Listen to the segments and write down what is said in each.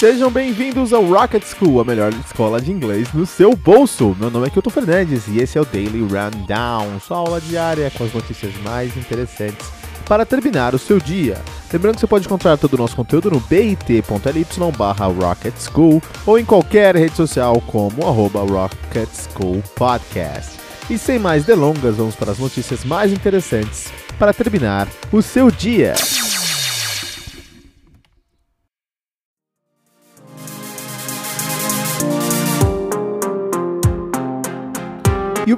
Sejam bem-vindos ao Rocket School, a melhor escola de inglês no seu bolso. Meu nome é Kilton Fernandes e esse é o Daily Rundown, sua aula diária com as notícias mais interessantes para terminar o seu dia. Lembrando que você pode encontrar todo o nosso conteúdo no bit.ly barra Rocket School ou em qualquer rede social como arroba Rocket School Podcast. E sem mais delongas, vamos para as notícias mais interessantes para terminar o seu dia.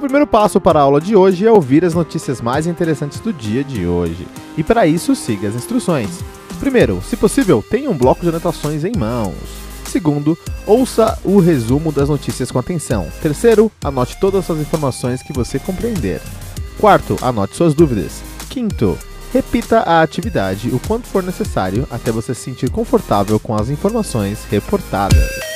Primeiro passo para a aula de hoje é ouvir as notícias mais interessantes do dia de hoje. E para isso, siga as instruções. Primeiro, se possível, tenha um bloco de anotações em mãos. Segundo, ouça o resumo das notícias com atenção. Terceiro, anote todas as informações que você compreender. Quarto, anote suas dúvidas. Quinto, repita a atividade o quanto for necessário até você se sentir confortável com as informações reportadas.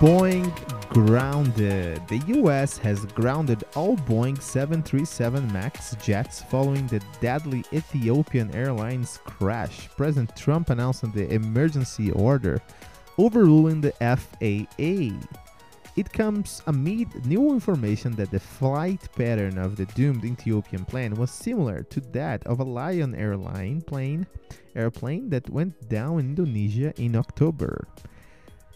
Boeing grounded. The US has grounded all Boeing 737 MAX jets following the deadly Ethiopian Airlines crash. President Trump announced the emergency order, overruling the FAA. It comes amid new information that the flight pattern of the doomed Ethiopian plane was similar to that of a Lion Airline plane airplane that went down in Indonesia in October.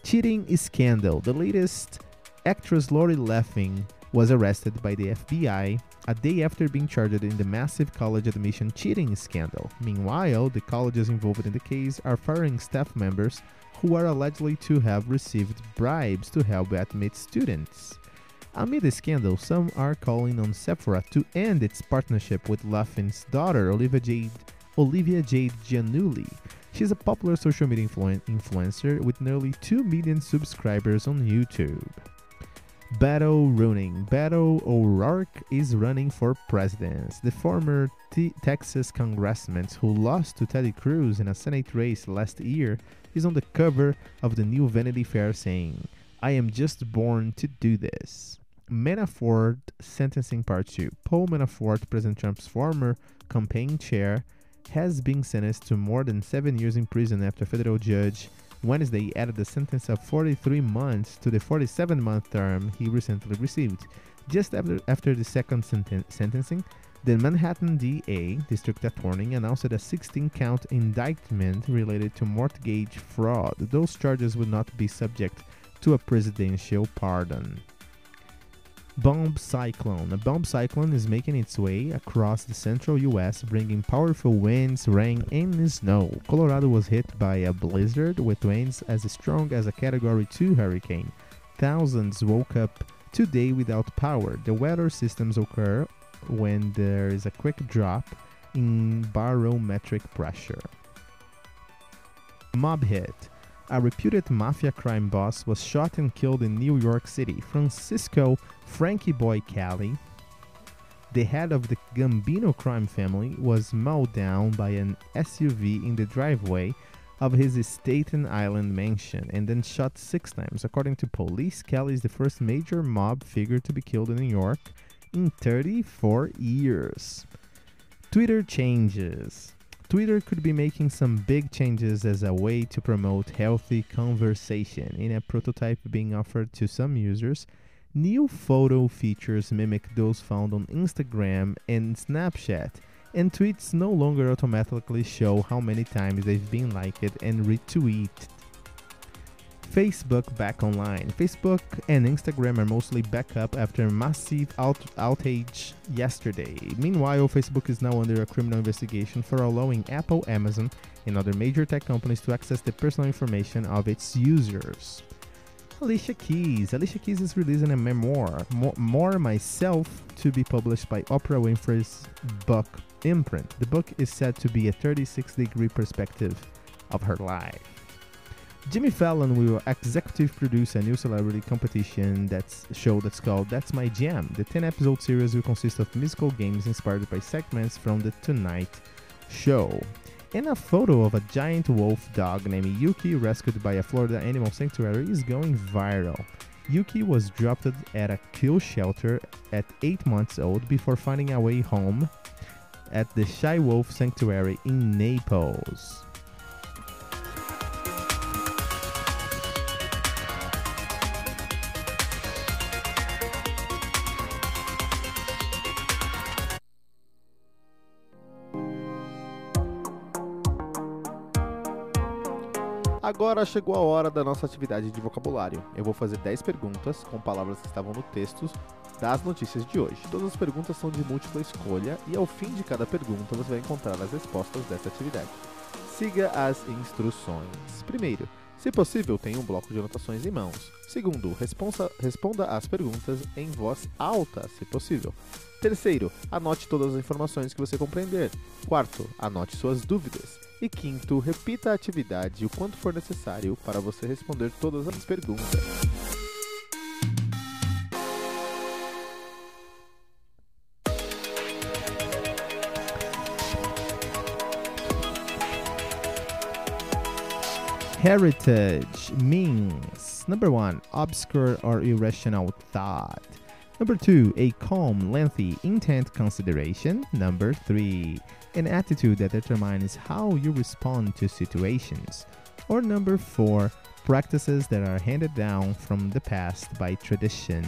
Cheating scandal. The latest actress Lori Loughlin was arrested by the FBI a day after being charged in the massive college admission cheating scandal. Meanwhile, the colleges involved in the case are firing staff members who are allegedly to have received bribes to help admit students. Amid the scandal, some are calling on Sephora to end its partnership with Loughlin's daughter, Olivia Jade, Olivia Jade Giannulli, She's a popular social media influ- influencer with nearly 2 million subscribers on YouTube. Beto running. Beto O'Rourke is running for president. The former T- Texas congressman who lost to Ted Cruz in a Senate race last year is on the cover of the new Vanity Fair saying, I am just born to do this. Manafort sentencing part 2. Paul Manafort, President Trump's former campaign chair, has been sentenced to more than seven years in prison after federal judge Wednesday added a sentence of 43 months to the 47 month term he recently received. Just after, after the second senten- sentencing, the Manhattan DA, district attorney, announced a 16 count indictment related to mortgage fraud. Those charges would not be subject to a presidential pardon. Bomb cyclone. A bomb cyclone is making its way across the central US, bringing powerful winds, rain, and snow. Colorado was hit by a blizzard with winds as strong as a Category 2 hurricane. Thousands woke up today without power. The weather systems occur when there is a quick drop in barometric pressure. Mob hit. A reputed mafia crime boss was shot and killed in New York City. Francisco Frankie Boy Cali, the head of the Gambino crime family, was mowed down by an SUV in the driveway of his Staten Island mansion and then shot six times. According to police, Cali is the first major mob figure to be killed in New York in 34 years. Twitter changes. Twitter could be making some big changes as a way to promote healthy conversation. In a prototype being offered to some users, new photo features mimic those found on Instagram and Snapchat, and tweets no longer automatically show how many times they've been liked and retweeted. Facebook back online. Facebook and Instagram are mostly back up after massive out- outage yesterday. Meanwhile, Facebook is now under a criminal investigation for allowing Apple, Amazon, and other major tech companies to access the personal information of its users. Alicia Keys. Alicia Keys is releasing a memoir, More, More Myself, to be published by Oprah Winfrey's book imprint. The book is said to be a 36 degree perspective of her life. Jimmy Fallon will executive produce a new celebrity competition that's show that's called That's My Jam. The 10 episode series will consist of musical games inspired by segments from the Tonight Show. And a photo of a giant wolf dog named Yuki rescued by a Florida animal sanctuary is going viral. Yuki was dropped at a kill shelter at 8 months old before finding a way home at the Shy Wolf Sanctuary in Naples. Agora chegou a hora da nossa atividade de vocabulário. Eu vou fazer 10 perguntas com palavras que estavam no texto das notícias de hoje. Todas as perguntas são de múltipla escolha e ao fim de cada pergunta você vai encontrar as respostas dessa atividade. Siga as instruções. Primeiro, se possível, tenha um bloco de anotações em mãos. Segundo, responsa, responda as perguntas em voz alta, se possível. Terceiro, anote todas as informações que você compreender. Quarto, anote suas dúvidas. E quinto, repita a atividade o quanto for necessário para você responder todas as perguntas. Heritage means number one, obscure or irrational thought. Number two, a calm, lengthy, intent consideration. Number three, an attitude that determines how you respond to situations. Or number four, practices that are handed down from the past by tradition.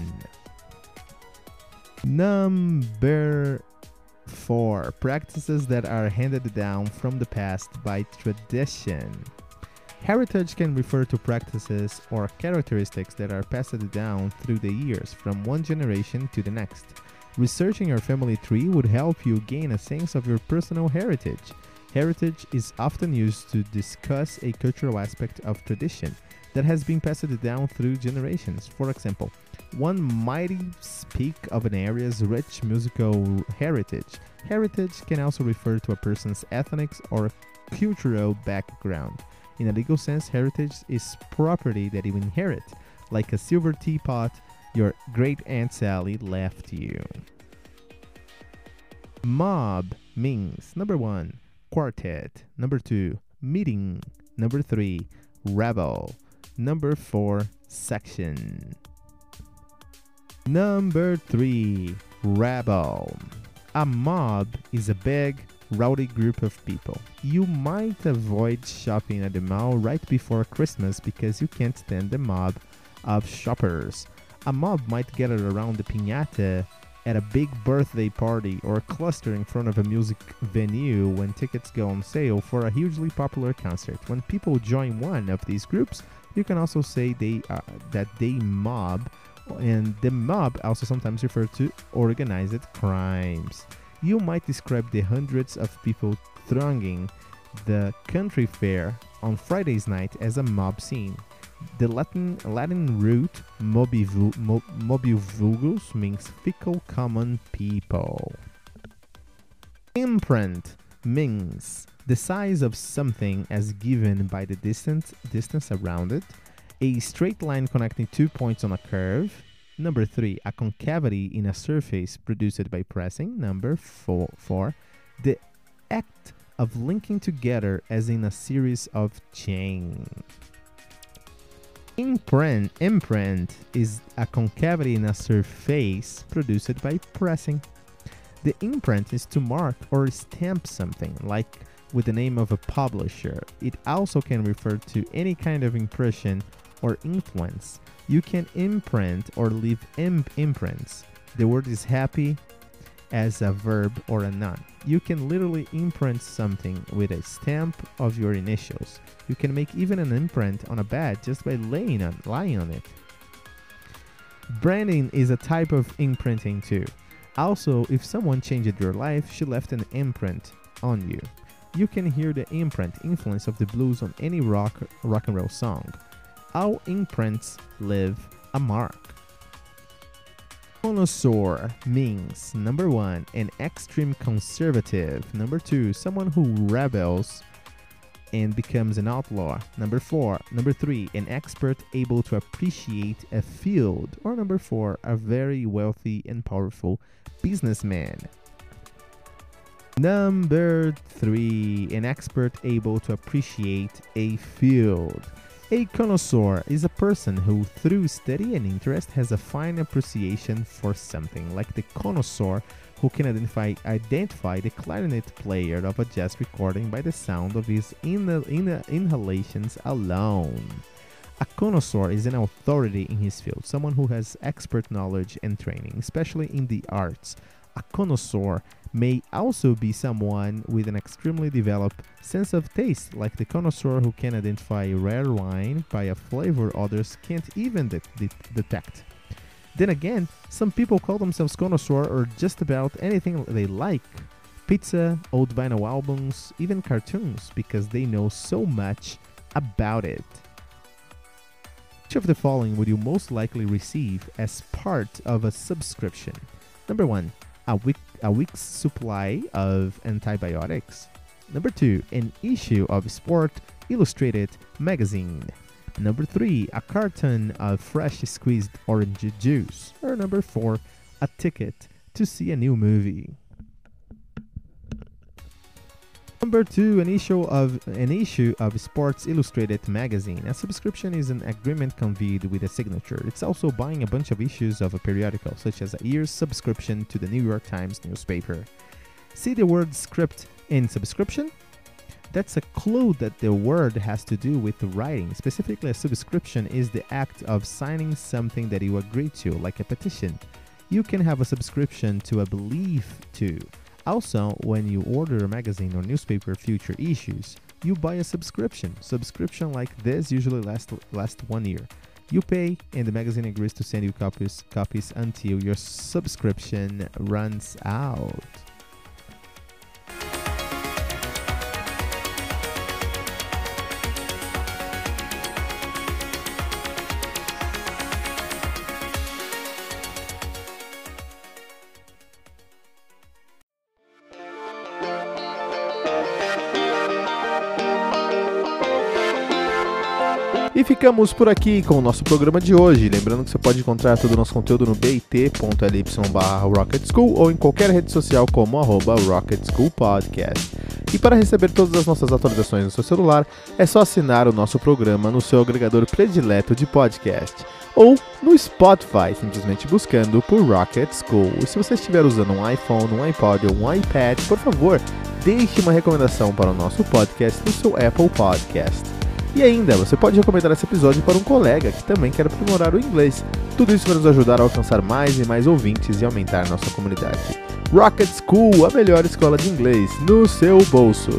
Number four, practices that are handed down from the past by tradition. Heritage can refer to practices or characteristics that are passed down through the years from one generation to the next. Researching your family tree would help you gain a sense of your personal heritage. Heritage is often used to discuss a cultural aspect of tradition that has been passed down through generations. For example, one might speak of an area's rich musical heritage. Heritage can also refer to a person's ethnic or cultural background. In a legal sense, heritage is property that you inherit, like a silver teapot your great Aunt Sally left you. Mob means number one, quartet, number two, meeting, number three, rebel, number four, section. Number three, rebel. A mob is a big, rowdy group of people. You might avoid shopping at the mall right before Christmas because you can't stand the mob of shoppers. A mob might gather around the piñata at a big birthday party or cluster in front of a music venue when tickets go on sale for a hugely popular concert. When people join one of these groups, you can also say they uh, that they mob and the mob also sometimes refer to organized crimes you might describe the hundreds of people thronging the country fair on Friday's night as a mob scene. The Latin Latin root mobivu, mobile vulgus means fickle common people. Imprint means the size of something as given by the distance distance around it, a straight line connecting two points on a curve, Number three, a concavity in a surface produced by pressing. Number four, four the act of linking together as in a series of chains. Imprint, imprint is a concavity in a surface produced by pressing. The imprint is to mark or stamp something, like with the name of a publisher. It also can refer to any kind of impression or influence. You can imprint or leave imp imprints. The word is happy as a verb or a noun. You can literally imprint something with a stamp of your initials. You can make even an imprint on a bed just by laying on lying on it. Branding is a type of imprinting too. Also, if someone changed your life, she left an imprint on you. You can hear the imprint influence of the blues on any rock rock and roll song. All imprints leave a mark. Connoisseur means number one, an extreme conservative. Number two, someone who rebels and becomes an outlaw. Number four, number three, an expert able to appreciate a field. Or number four, a very wealthy and powerful businessman. Number three, an expert able to appreciate a field. A connoisseur is a person who, through study and interest, has a fine appreciation for something, like the connoisseur who can identify identify the clarinet player of a jazz recording by the sound of his inhal- inhal- inhalations alone. A connoisseur is an authority in his field, someone who has expert knowledge and training, especially in the arts. A connoisseur may also be someone with an extremely developed sense of taste, like the connoisseur who can identify rare wine by a flavor others can't even de- de- detect. Then again, some people call themselves connoisseur or just about anything they like pizza, old vinyl albums, even cartoons, because they know so much about it. Which of the following would you most likely receive as part of a subscription? Number one, a, week, a week's supply of antibiotics. Number two, an issue of Sport Illustrated magazine. Number three, a carton of fresh squeezed orange juice. Or number four, a ticket to see a new movie. Number two, an issue of an issue of Sports Illustrated magazine. A subscription is an agreement conveyed with a signature. It's also buying a bunch of issues of a periodical, such as a year's subscription to the New York Times newspaper. See the word script in subscription? That's a clue that the word has to do with writing. Specifically, a subscription is the act of signing something that you agree to, like a petition. You can have a subscription to a belief to. Also, when you order a magazine or newspaper future issues, you buy a subscription. Subscription like this usually lasts last one year. You pay, and the magazine agrees to send you copies copies until your subscription runs out. E ficamos por aqui com o nosso programa de hoje. Lembrando que você pode encontrar todo o nosso conteúdo no bit.ly Rocket School ou em qualquer rede social como arroba Rocket School Podcast. E para receber todas as nossas atualizações no seu celular, é só assinar o nosso programa no seu agregador predileto de podcast ou no Spotify, simplesmente buscando por Rocket School. E se você estiver usando um iPhone, um iPod ou um iPad, por favor, deixe uma recomendação para o nosso podcast no seu Apple Podcast. E ainda, você pode recomendar esse episódio para um colega que também quer aprimorar o inglês. Tudo isso vai nos ajudar a alcançar mais e mais ouvintes e aumentar nossa comunidade. Rocket School, a melhor escola de inglês, no seu bolso.